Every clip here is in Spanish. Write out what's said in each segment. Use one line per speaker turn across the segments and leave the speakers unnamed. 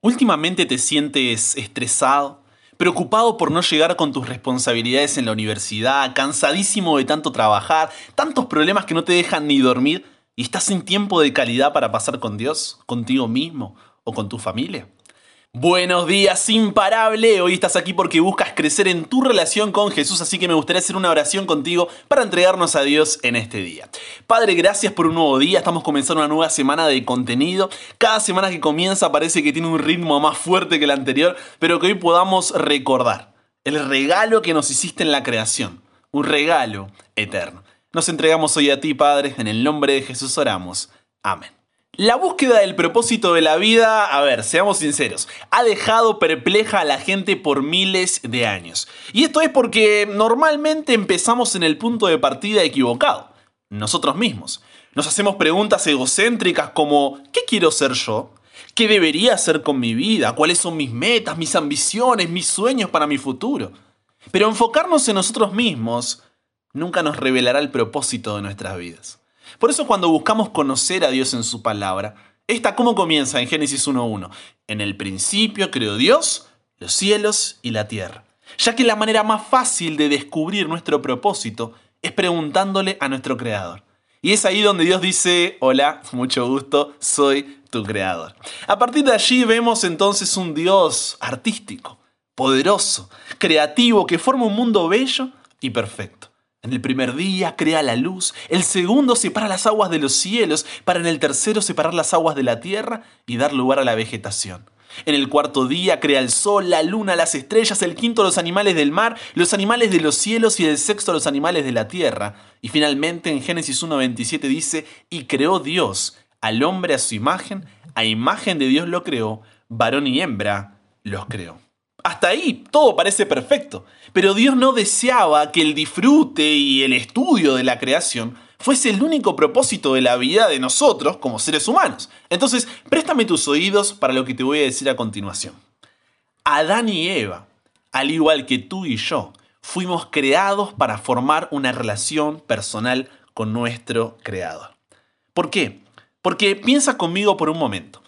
¿Últimamente te sientes estresado? ¿Preocupado por no llegar con tus responsabilidades en la universidad? ¿Cansadísimo de tanto trabajar? ¿Tantos problemas que no te dejan ni dormir? ¿Y estás sin tiempo de calidad para pasar con Dios, contigo mismo o con tu familia? Buenos días, imparable. Hoy estás aquí porque buscas crecer en tu relación con Jesús, así que me gustaría hacer una oración contigo para entregarnos a Dios en este día. Padre, gracias por un nuevo día. Estamos comenzando una nueva semana de contenido. Cada semana que comienza parece que tiene un ritmo más fuerte que el anterior, pero que hoy podamos recordar el regalo que nos hiciste en la creación, un regalo eterno. Nos entregamos hoy a ti, Padre, en el nombre de Jesús oramos. Amén. La búsqueda del propósito de la vida, a ver, seamos sinceros, ha dejado perpleja a la gente por miles de años. Y esto es porque normalmente empezamos en el punto de partida equivocado, nosotros mismos. Nos hacemos preguntas egocéntricas como ¿qué quiero ser yo? ¿Qué debería hacer con mi vida? ¿Cuáles son mis metas, mis ambiciones, mis sueños para mi futuro? Pero enfocarnos en nosotros mismos nunca nos revelará el propósito de nuestras vidas. Por eso cuando buscamos conocer a Dios en su palabra, esta cómo comienza en Génesis 1.1. En el principio creó Dios los cielos y la tierra. Ya que la manera más fácil de descubrir nuestro propósito es preguntándole a nuestro creador. Y es ahí donde Dios dice, hola, mucho gusto, soy tu creador. A partir de allí vemos entonces un Dios artístico, poderoso, creativo, que forma un mundo bello y perfecto. En el primer día crea la luz, el segundo separa las aguas de los cielos, para en el tercero separar las aguas de la tierra y dar lugar a la vegetación. En el cuarto día crea el sol, la luna, las estrellas, el quinto los animales del mar, los animales de los cielos y el sexto los animales de la tierra. Y finalmente en Génesis 1.27 dice, y creó Dios al hombre a su imagen, a imagen de Dios lo creó, varón y hembra los creó. Hasta ahí todo parece perfecto, pero Dios no deseaba que el disfrute y el estudio de la creación fuese el único propósito de la vida de nosotros como seres humanos. Entonces, préstame tus oídos para lo que te voy a decir a continuación. Adán y Eva, al igual que tú y yo, fuimos creados para formar una relación personal con nuestro Creador. ¿Por qué? Porque piensa conmigo por un momento.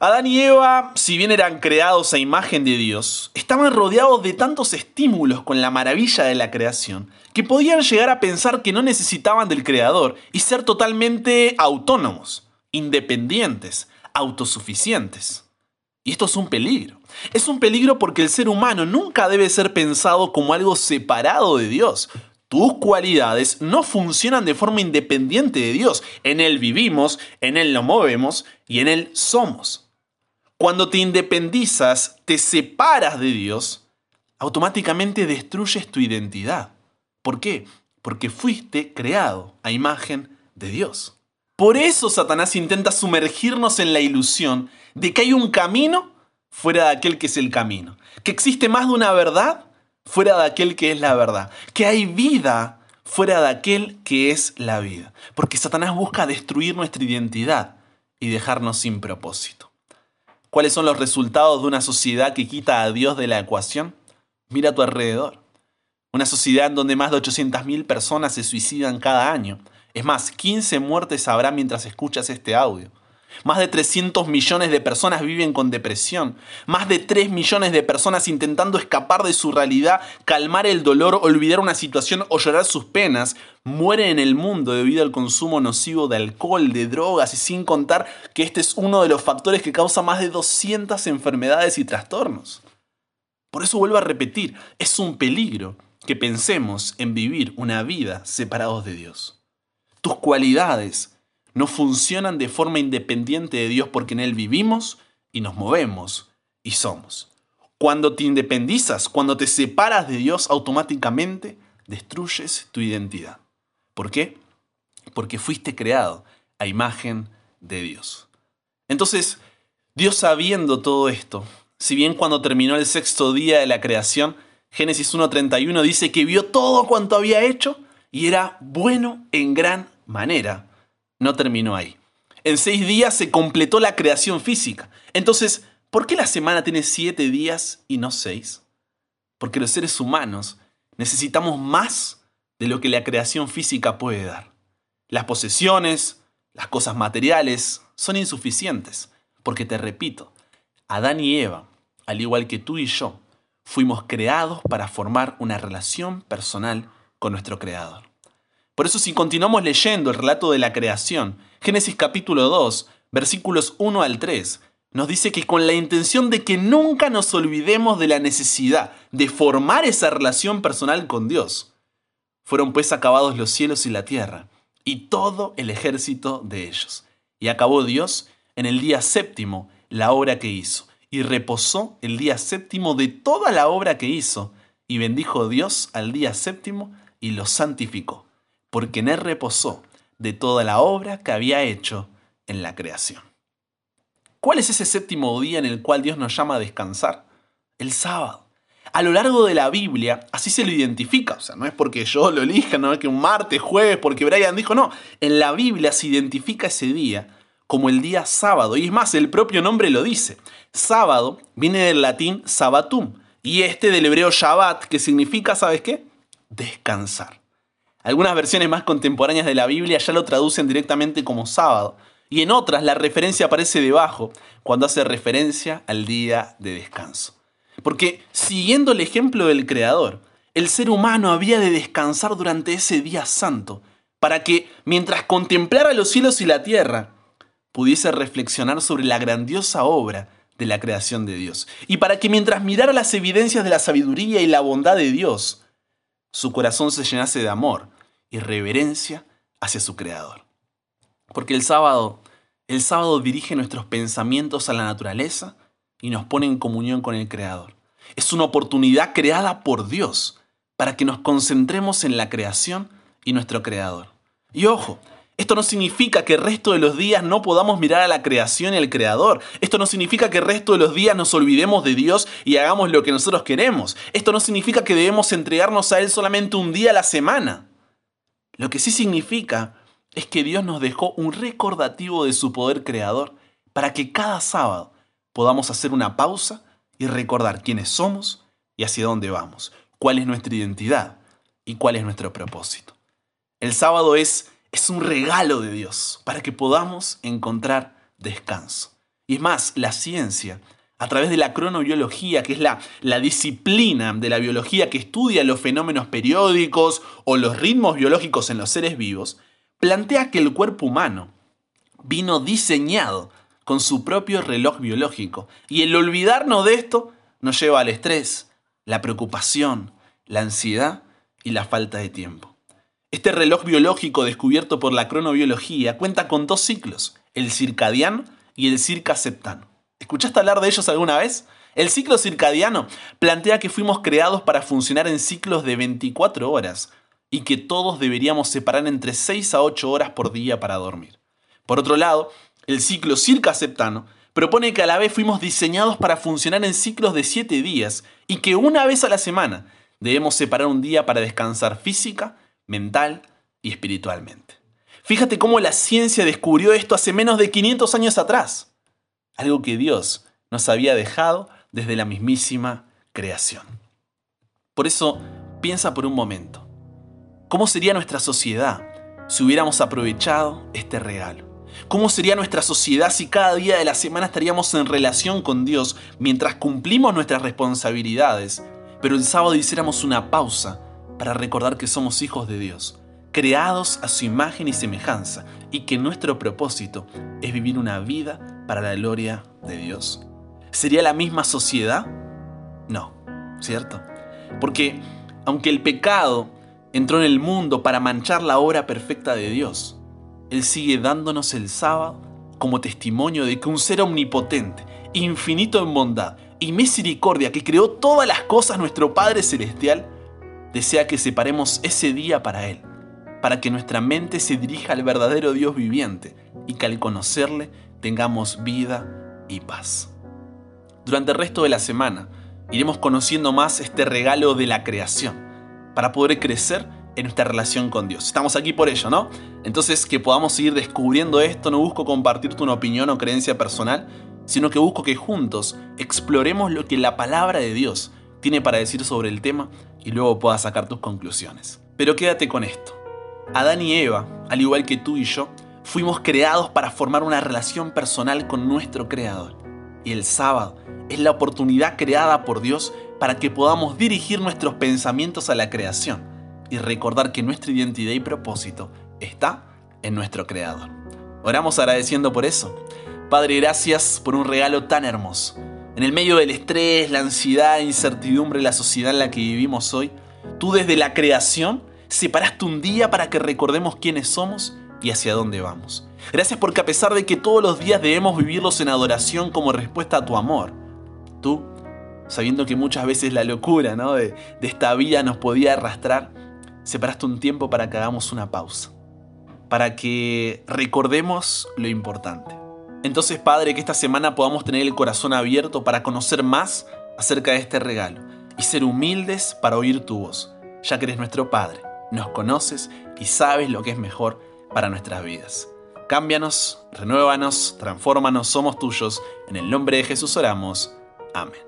Adán y Eva, si bien eran creados a imagen de Dios, estaban rodeados de tantos estímulos con la maravilla de la creación que podían llegar a pensar que no necesitaban del Creador y ser totalmente autónomos, independientes, autosuficientes. Y esto es un peligro. Es un peligro porque el ser humano nunca debe ser pensado como algo separado de Dios. Tus cualidades no funcionan de forma independiente de Dios. En Él vivimos, en Él nos movemos y en Él somos. Cuando te independizas, te separas de Dios, automáticamente destruyes tu identidad. ¿Por qué? Porque fuiste creado a imagen de Dios. Por eso Satanás intenta sumergirnos en la ilusión de que hay un camino fuera de aquel que es el camino, que existe más de una verdad fuera de aquel que es la verdad, que hay vida fuera de aquel que es la vida, porque Satanás busca destruir nuestra identidad y dejarnos sin propósito. ¿Cuáles son los resultados de una sociedad que quita a Dios de la ecuación? Mira a tu alrededor. Una sociedad en donde más de 800.000 personas se suicidan cada año. Es más, 15 muertes habrá mientras escuchas este audio. Más de 300 millones de personas viven con depresión. Más de 3 millones de personas intentando escapar de su realidad, calmar el dolor, olvidar una situación o llorar sus penas, mueren en el mundo debido al consumo nocivo de alcohol, de drogas y sin contar que este es uno de los factores que causa más de 200 enfermedades y trastornos. Por eso vuelvo a repetir, es un peligro que pensemos en vivir una vida separados de Dios. Tus cualidades, no funcionan de forma independiente de Dios porque en Él vivimos y nos movemos y somos. Cuando te independizas, cuando te separas de Dios, automáticamente destruyes tu identidad. ¿Por qué? Porque fuiste creado a imagen de Dios. Entonces, Dios sabiendo todo esto, si bien cuando terminó el sexto día de la creación, Génesis 1.31 dice que vio todo cuanto había hecho y era bueno en gran manera no terminó ahí. En seis días se completó la creación física. Entonces, ¿por qué la semana tiene siete días y no seis? Porque los seres humanos necesitamos más de lo que la creación física puede dar. Las posesiones, las cosas materiales, son insuficientes. Porque te repito, Adán y Eva, al igual que tú y yo, fuimos creados para formar una relación personal con nuestro Creador. Por eso si continuamos leyendo el relato de la creación, Génesis capítulo 2, versículos 1 al 3, nos dice que con la intención de que nunca nos olvidemos de la necesidad de formar esa relación personal con Dios, fueron pues acabados los cielos y la tierra, y todo el ejército de ellos. Y acabó Dios en el día séptimo la obra que hizo, y reposó el día séptimo de toda la obra que hizo, y bendijo Dios al día séptimo y lo santificó, porque en él reposó de toda la obra que había hecho en la creación. ¿Cuál es ese séptimo día en el cual Dios nos llama a descansar? El sábado. A lo largo de la Biblia, así se lo identifica. O sea, no es porque yo lo elija, no es que un martes, jueves, porque Brian dijo, no. En la Biblia se identifica ese día como el día sábado. Y es más, el propio nombre lo dice. Sábado viene del latín sabatum. Y este del hebreo Shabbat, que significa, ¿sabes qué? Descansar. Algunas versiones más contemporáneas de la Biblia ya lo traducen directamente como sábado y en otras la referencia aparece debajo cuando hace referencia al día de descanso. Porque siguiendo el ejemplo del Creador, el ser humano había de descansar durante ese día santo, para que, mientras contemplara los cielos y la tierra, pudiese reflexionar sobre la grandiosa obra de la creación de Dios. Y para que mientras mirara las evidencias de la sabiduría y la bondad de Dios, su corazón se llenase de amor y reverencia hacia su Creador. Porque el sábado, el sábado dirige nuestros pensamientos a la naturaleza y nos pone en comunión con el Creador. Es una oportunidad creada por Dios para que nos concentremos en la creación y nuestro Creador. Y ojo, esto no significa que el resto de los días no podamos mirar a la creación y al Creador. Esto no significa que el resto de los días nos olvidemos de Dios y hagamos lo que nosotros queremos. Esto no significa que debemos entregarnos a Él solamente un día a la semana. Lo que sí significa es que Dios nos dejó un recordativo de su poder creador para que cada sábado podamos hacer una pausa y recordar quiénes somos y hacia dónde vamos, cuál es nuestra identidad y cuál es nuestro propósito. El sábado es, es un regalo de Dios para que podamos encontrar descanso. Y es más, la ciencia, a través de la cronobiología, que es la, disciplina de la biología que estudia los fenómenos periódicos o los ritmos biológicos en los seres vivos, plantea que el cuerpo humano vino diseñado con su propio reloj biológico y el olvidarnos de esto nos lleva al estrés, la preocupación, la ansiedad y la falta de tiempo. Este reloj biológico descubierto por la cronobiología cuenta con dos ciclos, el circadiano y el circaseptano. ¿Escuchaste hablar de ellos alguna vez? El ciclo circadiano plantea que fuimos creados para funcionar en ciclos de 24 horas, y que todos deberíamos separar entre 6 a 8 horas por día para dormir. Por otro lado, el ciclo circaseptano propone que a la vez fuimos diseñados para funcionar en ciclos de 7 días y que una vez a la semana debemos separar un día para descansar física, mental y espiritualmente. Fíjate cómo la ciencia descubrió esto hace menos de 500 años atrás, algo que Dios nos había dejado desde la mismísima creación. Por eso, piensa por un momento. ¿Cómo sería nuestra sociedad si hubiéramos aprovechado este regalo? ¿Cómo sería nuestra sociedad si cada día de la semana estaríamos en relación con Dios mientras cumplimos nuestras responsabilidades, pero el sábado hiciéramos una pausa para recordar que somos hijos de Dios, creados a su imagen y semejanza, y que nuestro propósito es vivir una vida para la gloria de Dios? ¿Sería la misma sociedad? No, ¿cierto? Porque aunque el pecado entró en el mundo para manchar la obra perfecta de Dios. Él sigue dándonos el sábado como testimonio de que un ser omnipotente, infinito en bondad y misericordia, que creó todas las cosas nuestro Padre Celestial, desea que separemos ese día para Él, para que nuestra mente se dirija al verdadero Dios viviente y que al conocerle tengamos vida y paz. Durante el resto de la semana iremos conociendo más este regalo de la creación para poder crecer en nuestra relación con Dios. Estamos aquí por ello, ¿no? Entonces, que podamos seguir descubriendo esto, no busco compartirte una opinión o creencia personal, sino que busco que juntos exploremos lo que la palabra de Dios tiene para decir sobre el tema y luego puedas sacar tus conclusiones. Pero quédate con esto. Adán y Eva, al igual que tú y yo, fuimos creados para formar una relación personal con nuestro Creador. Y el sábado es la oportunidad creada por Dios para que podamos dirigir nuestros pensamientos a la creación y recordar que nuestra identidad y propósito está en nuestro Creador. Oramos agradeciendo por eso. Padre, gracias por un regalo tan hermoso. En el medio del estrés, la ansiedad, incertidumbre, la sociedad en la que vivimos hoy, tú desde la creación separaste un día para que recordemos quiénes somos y hacia dónde vamos. Gracias porque a pesar de que todos los días debemos vivirlos en adoración como respuesta a tu amor, tú, sabiendo que muchas veces la locura ¿no? de, de esta vida nos podía arrastrar, separaste un tiempo para que hagamos una pausa, para que recordemos lo importante. Entonces, Padre, que esta semana podamos tener el corazón abierto para conocer más acerca de este regalo y ser humildes para oír tu voz, ya que eres nuestro Padre, nos conoces y sabes lo que es mejor para nuestras vidas. Cámbianos, renuévanos, transfórmanos, somos tuyos. En el nombre de Jesús oramos. Amén.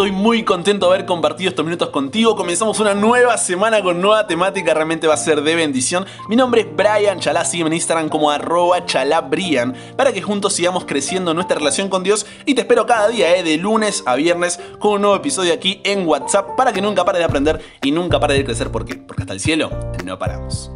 Estoy muy contento de haber compartido estos minutos contigo. Comenzamos una nueva semana con nueva temática. Realmente va a ser de bendición. Mi nombre es Brian Chalá. Sígueme en Instagram como arroba chalabrian para que juntos sigamos creciendo nuestra relación con Dios. Y te espero cada día, eh, de lunes a viernes, con un nuevo episodio aquí en WhatsApp para que nunca pares de aprender y nunca pares de crecer. ¿Por qué? Porque hasta el cielo no paramos.